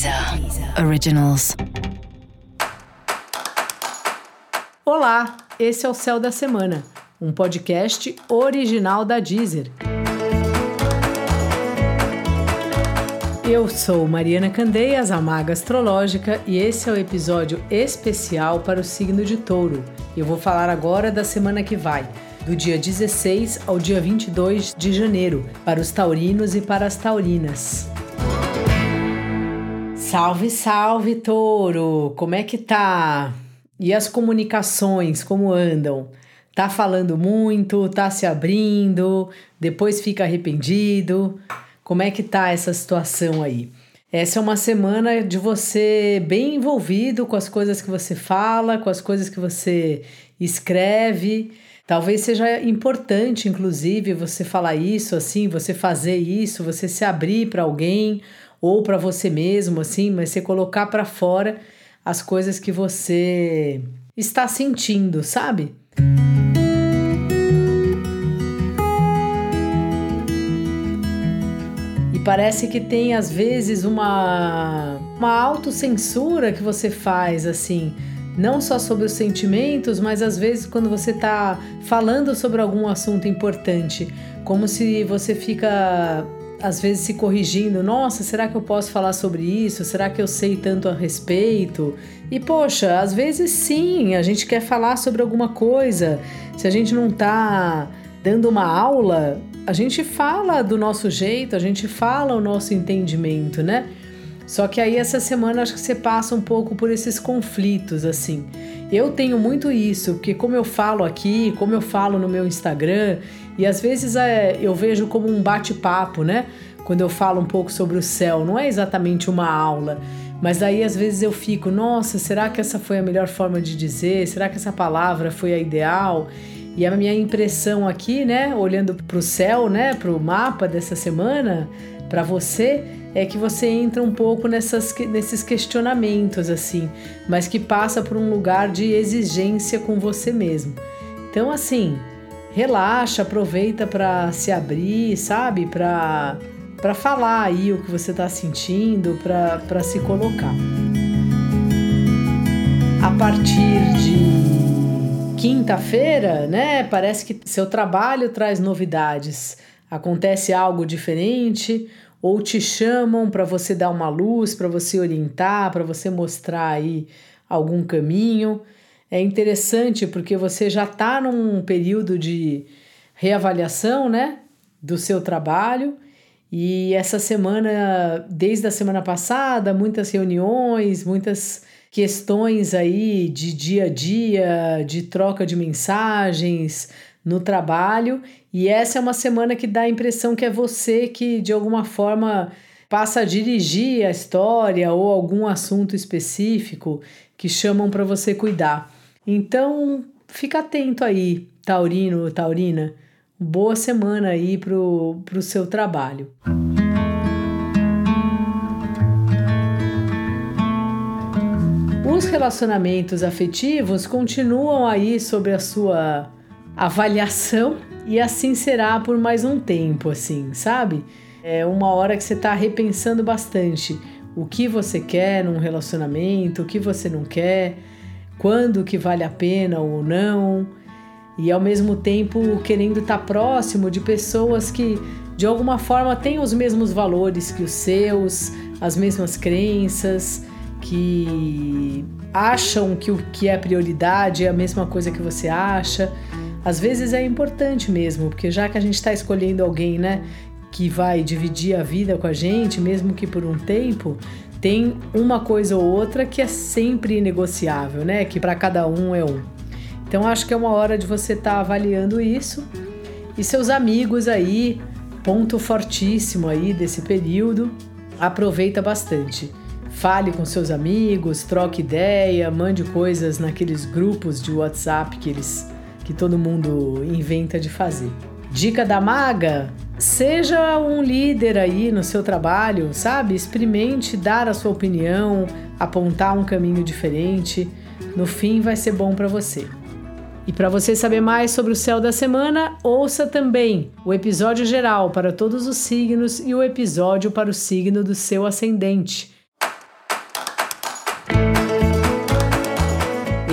Deezer Originals. Olá, esse é o Céu da Semana, um podcast original da Deezer. Eu sou Mariana Candeias, a Maga Astrológica, e esse é o episódio especial para o signo de Touro. Eu vou falar agora da semana que vai, do dia 16 ao dia 22 de janeiro, para os taurinos e para as taurinas. Salve, salve, touro! Como é que tá? E as comunicações, como andam? Tá falando muito, tá se abrindo, depois fica arrependido? Como é que tá essa situação aí? Essa é uma semana de você bem envolvido com as coisas que você fala, com as coisas que você escreve. Talvez seja importante, inclusive, você falar isso assim, você fazer isso, você se abrir para alguém ou para você mesmo, assim, mas você colocar para fora as coisas que você está sentindo, sabe? E parece que tem às vezes uma uma autocensura que você faz assim, não só sobre os sentimentos, mas às vezes quando você está falando sobre algum assunto importante, como se você fica às vezes se corrigindo, nossa, será que eu posso falar sobre isso? Será que eu sei tanto a respeito? E poxa, às vezes sim, a gente quer falar sobre alguma coisa. Se a gente não tá dando uma aula, a gente fala do nosso jeito, a gente fala o nosso entendimento, né? Só que aí essa semana acho que você passa um pouco por esses conflitos assim. Eu tenho muito isso, porque como eu falo aqui, como eu falo no meu Instagram, e às vezes é, eu vejo como um bate-papo, né? Quando eu falo um pouco sobre o céu, não é exatamente uma aula, mas aí às vezes eu fico, nossa, será que essa foi a melhor forma de dizer? Será que essa palavra foi a ideal? E a minha impressão aqui, né, olhando para o céu, né, para o mapa dessa semana, para você, é que você entra um pouco nessas, nesses questionamentos, assim, mas que passa por um lugar de exigência com você mesmo. Então, assim, relaxa, aproveita para se abrir, sabe? Para para falar aí o que você está sentindo, para se colocar. A partir de quinta-feira, né? Parece que seu trabalho traz novidades. Acontece algo diferente, ou te chamam para você dar uma luz, para você orientar, para você mostrar aí algum caminho. É interessante porque você já está num período de reavaliação, né, do seu trabalho. E essa semana, desde a semana passada, muitas reuniões, muitas questões aí de dia a dia, de troca de mensagens, no trabalho, e essa é uma semana que dá a impressão que é você que de alguma forma passa a dirigir a história ou algum assunto específico que chamam para você cuidar. Então, fica atento aí, taurino, taurina. Boa semana aí pro, pro seu trabalho. Os relacionamentos afetivos continuam aí sobre a sua avaliação e assim será por mais um tempo, assim, sabe? É uma hora que você está repensando bastante o que você quer num relacionamento, o que você não quer, quando que vale a pena ou não, e ao mesmo tempo querendo estar próximo de pessoas que de alguma forma têm os mesmos valores que os seus, as mesmas crenças, que acham que o que é prioridade é a mesma coisa que você acha. Às vezes é importante mesmo, porque já que a gente está escolhendo alguém, né, que vai dividir a vida com a gente, mesmo que por um tempo, tem uma coisa ou outra que é sempre negociável, né? Que para cada um é um. Então acho que é uma hora de você estar tá avaliando isso. E seus amigos aí, ponto fortíssimo aí desse período, aproveita bastante. Fale com seus amigos, troque ideia, mande coisas naqueles grupos de WhatsApp que eles que todo mundo inventa de fazer. Dica da maga: seja um líder aí no seu trabalho, sabe? Experimente dar a sua opinião, apontar um caminho diferente. No fim, vai ser bom para você. E para você saber mais sobre o céu da semana, ouça também o episódio geral para todos os signos e o episódio para o signo do seu ascendente.